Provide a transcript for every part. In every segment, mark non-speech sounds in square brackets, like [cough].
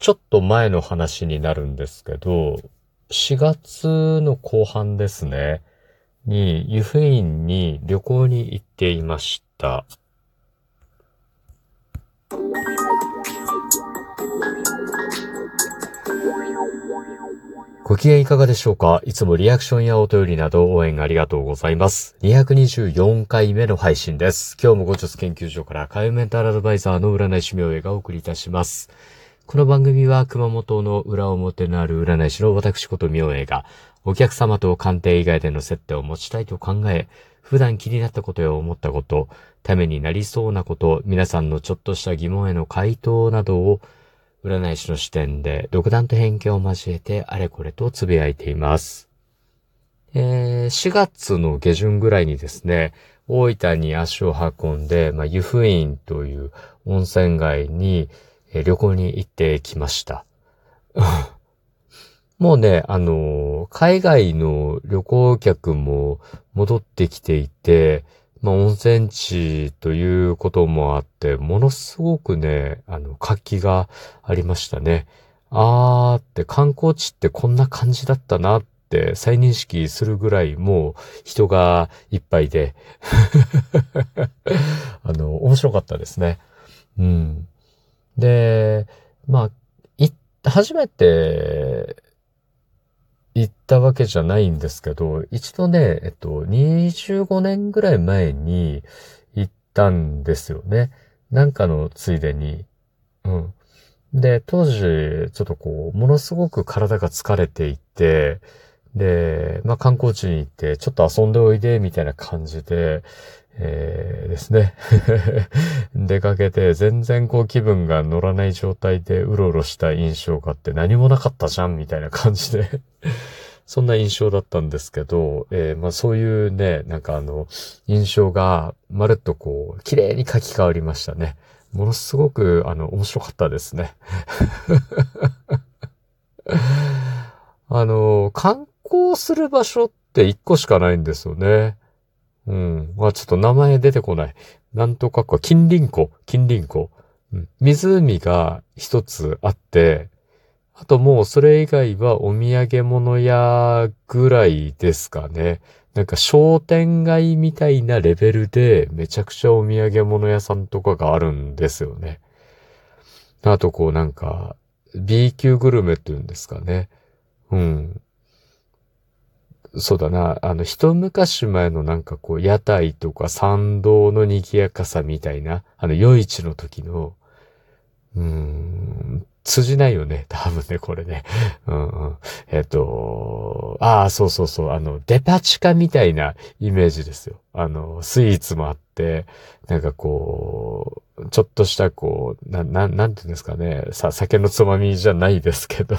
ちょっと前の話になるんですけど、4月の後半ですね、に、湯布院に旅行に行っていました。ご機嫌いかがでしょうか？いつもリアクションやお便りなど応援ありがとうございます。224回目の配信です。今日もご術研究所からカイメンタルアドバイザーの占い師名映がお送りいたします。この番組は熊本の裏表のある占い師の私こと名映がお客様と鑑定以外での接点を持ちたいと考え、普段気になったことや思ったこと、ためになりそうなこと、皆さんのちょっとした疑問への回答などを占い師の視点で独断と偏見を交えてあれこれと呟いています。えー、4月の下旬ぐらいにですね、大分に足を運んで、まあ、湯布院という温泉街に、え、旅行に行ってきました。[laughs] もうね、あの、海外の旅行客も戻ってきていて、まあ、温泉地ということもあって、ものすごくね、あの、活気がありましたね。あーって観光地ってこんな感じだったなって再認識するぐらいもう人がいっぱいで [laughs] あの、面白かったですね。うん。で、まあ、い、初めて行ったわけじゃないんですけど、一度ね、えっと、25年ぐらい前に行ったんですよね。なんかのついでに。うん。で、当時、ちょっとこう、ものすごく体が疲れていて、で、まあ観光地に行って、ちょっと遊んでおいで、みたいな感じで、えー、ですね。[laughs] 出かけて全然こう気分が乗らない状態でうろうろした印象があって何もなかったじゃんみたいな感じで [laughs] そんな印象だったんですけど、えー、まあそういうね、なんかあの、印象がまるっとこう、綺麗に書き換わりましたね。ものすごく、あの、面白かったですね。[laughs] あの、観光する場所って一個しかないんですよね。うん。まあちょっと名前出てこない。なんとかか、近隣湖、近隣湖。うん、湖が一つあって、あともうそれ以外はお土産物屋ぐらいですかね。なんか商店街みたいなレベルでめちゃくちゃお土産物屋さんとかがあるんですよね。あとこうなんか B 級グルメっていうんですかね。うん。そうだな、あの、一昔前のなんかこう、屋台とか参道の賑やかさみたいな、あの、夜市の時の、うん、通じないよね。多分ね、これね。うんうん。えっ、と、ああ、そうそうそう。あの、デパ地下みたいなイメージですよ。あの、スイーツもあって、なんかこう、ちょっとしたこう、な、ななんていうんですかね。さ、酒のつまみじゃないですけど、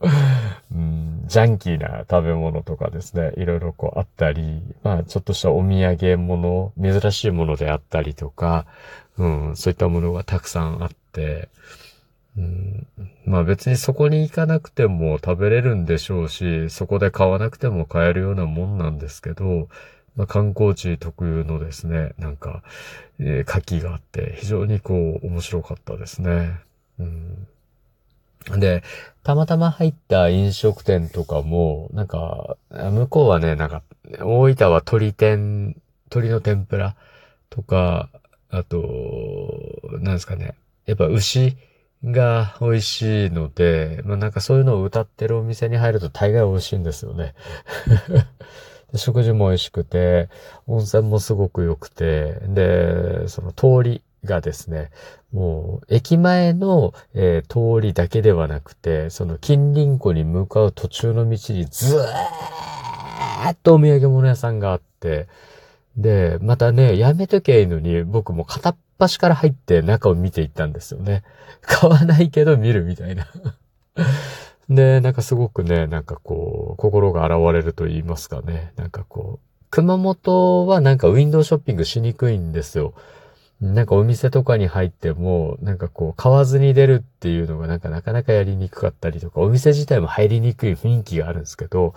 [laughs] うん、ジャンキーな食べ物とかですね。いろいろこうあったり、まあ、ちょっとしたお土産物、珍しいものであったりとか、うん、そういったものがたくさんあって、うん、まあ別にそこに行かなくても食べれるんでしょうし、そこで買わなくても買えるようなもんなんですけど、まあ、観光地特有のですね、なんか、えー、活気があって、非常にこう、面白かったですね。うん、で、たまたま入った飲食店とかも、なんか、向こうはね、なんか、大分は鶏天、鶏の天ぷらとか、あと、なんですかね、やっぱ牛が美味しいので、まあなんかそういうのを歌ってるお店に入ると大概美味しいんですよね。[laughs] 食事も美味しくて、温泉もすごく良くて、で、その通りがですね、もう駅前の、えー、通りだけではなくて、その近隣湖に向かう途中の道にずーっとお土産物屋さんがあって、で、またね、やめときゃいいのに、僕も片っ端から入って中を見ていったんですよね。買わないけど見るみたいなで、なんかすごくね、なんかこう、心が現れると言いますかね。なんかこう、熊本はなんかウィンドウショッピングしにくいんですよ。なんかお店とかに入っても、なんかこう、買わずに出るっていうのがなんかなかなかやりにくかったりとか、お店自体も入りにくい雰囲気があるんですけど、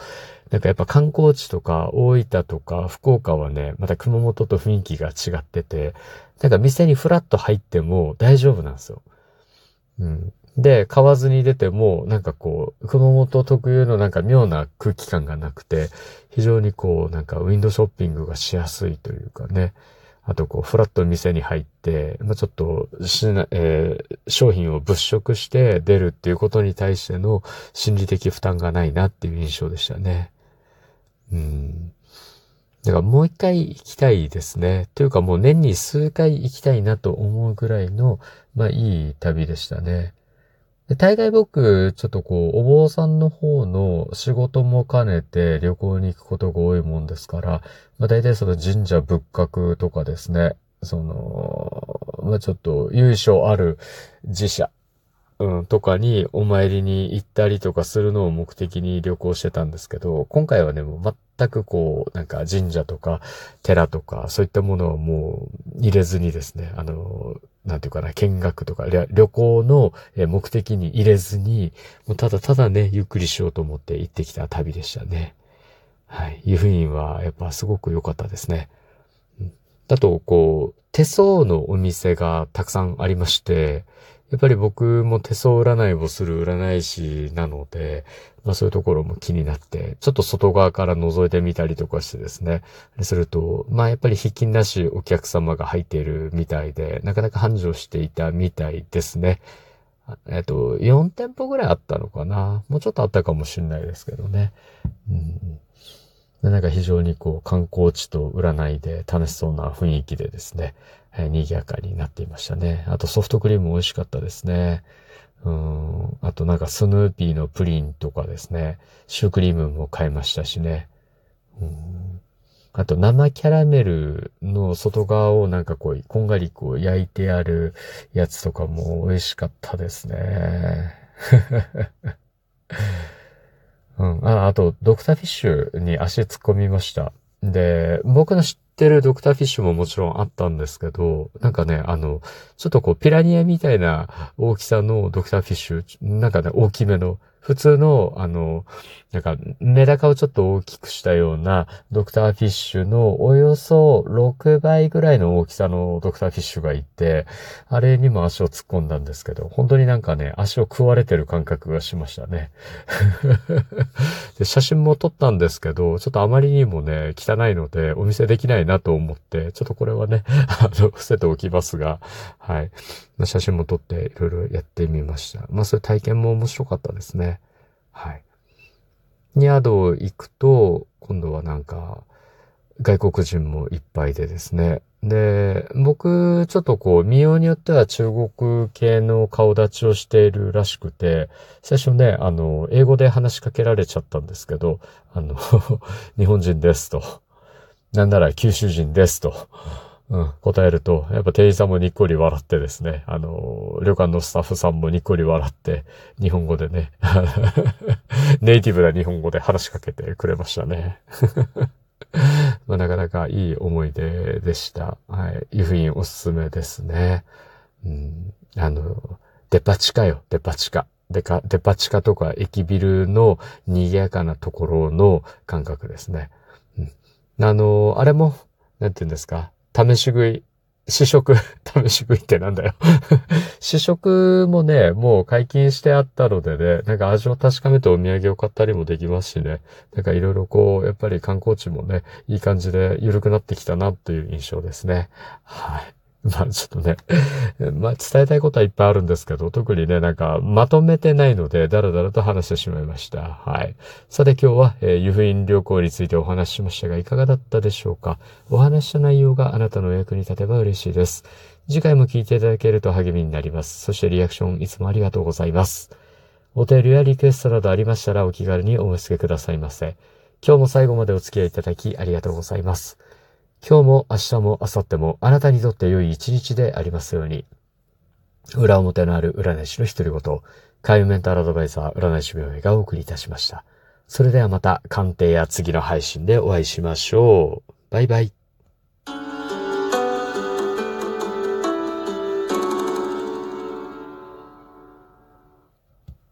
なんかやっぱ観光地とか大分とか福岡はね、また熊本と雰囲気が違ってて、なんか店にフラッと入っても大丈夫なんですよ。うん。で、買わずに出ても、なんかこう、熊本特有のなんか妙な空気感がなくて、非常にこう、なんかウィンドショッピングがしやすいというかね。あとこう、フラット店に入って、まあ、ちょっとしな、えー、商品を物色して出るっていうことに対しての心理的負担がないなっていう印象でしたね。うん。だからもう一回行きたいですね。というかもう年に数回行きたいなと思うぐらいの、まあいい旅でしたね。で大概僕、ちょっとこう、お坊さんの方の仕事も兼ねて旅行に行くことが多いもんですから、まあ大体その神社仏閣とかですね、その、まあちょっと由緒ある自社、うん、とかにお参りに行ったりとかするのを目的に旅行してたんですけど、今回はね、もう全くこう、なんか神社とか寺とかそういったものをもう入れずにですね、あの、なんていうかな、見学とか旅行の目的に入れずに、もうただただね、ゆっくりしようと思って行ってきた旅でしたね。はい。湯布院はやっぱすごく良かったですね。だと、こう、手相のお店がたくさんありまして、やっぱり僕も手相占いをする占い師なので、まあそういうところも気になって、ちょっと外側から覗いてみたりとかしてですね、すると、まあやっぱり引きなしお客様が入っているみたいで、なかなか繁盛していたみたいですね。えっと、4店舗ぐらいあったのかなもうちょっとあったかもしれないですけどね。うんなんか非常にこう観光地と占いで楽しそうな雰囲気でですね、えー、賑やかになっていましたね。あとソフトクリーム美味しかったですね。うん。あとなんかスヌーピーのプリンとかですね、シュークリームも買いましたしね。うん。あと生キャラメルの外側をなんかこう、こんがりこう焼いてあるやつとかも美味しかったですね。[laughs] うん。あ、あと、ドクターフィッシュに足突っ込みました。で、僕の知ってるドクターフィッシュももちろんあったんですけど、なんかね、あの、ちょっとこう、ピラニアみたいな大きさのドクターフィッシュ、なんかね、大きめの、普通の、あの、なんか、メダカをちょっと大きくしたようなドクターフィッシュのおよそ6倍ぐらいの大きさのドクターフィッシュがいて、あれにも足を突っ込んだんですけど、本当になんかね、足を食われてる感覚がしましたね。[laughs] で写真も撮ったんですけど、ちょっとあまりにもね、汚いのでお見せできないなと思って、ちょっとこれはね、[laughs] あの、伏せておきますが、はい。写真も撮っていろいろやってみました。まあそういう体験も面白かったですね。はい。に宿行くと、今度はなんか、外国人もいっぱいでですね。で、僕、ちょっとこう、見ようによっては中国系の顔立ちをしているらしくて、最初ね、あの、英語で話しかけられちゃったんですけど、あの [laughs] 日本人ですと。なんなら九州人ですと。うん、答えると、やっぱ店員さんもにっこり笑ってですね、あの、旅館のスタッフさんもにっこり笑って、日本語でね、[laughs] ネイティブな日本語で話しかけてくれましたね。[laughs] まあ、なかなかいい思い出でした。はい。湯布院おすすめですね。うん、あの、デパ地下よ、デパ地下。デカ、デパ地下とか駅ビルの賑やかなところの感覚ですね。うん、あの、あれも、なんて言うんですか？試し食い、試食、[laughs] 試し食いってなんだよ [laughs] 試食もね、もう解禁してあったのでね、なんか味を確かめてお土産を買ったりもできますしね、なんかいろいろこう、やっぱり観光地もね、いい感じで緩くなってきたなという印象ですね。はい。[laughs] まあちょっとね、[laughs] まあ伝えたいことはいっぱいあるんですけど、特にね、なんかまとめてないので、だらだらと話してしまいました。はい。さて今日は、えー、湯布院旅行についてお話ししましたが、いかがだったでしょうか？お話した内容があなたのお役に立てば嬉しいです。次回も聞いていただけると励みになります。そしてリアクションいつもありがとうございます。お便りやリクエストなどありましたらお気軽にお申し付けくださいませ。今日も最後までお付き合いいただきありがとうございます。今日も明日も明後日もあなたにとって良い一日でありますように。裏表のある占い師の独り言、海運メンタルアドバイザー占い師病院がお送りいたしました。それではまた鑑定や次の配信でお会いしましょう。バイバイ。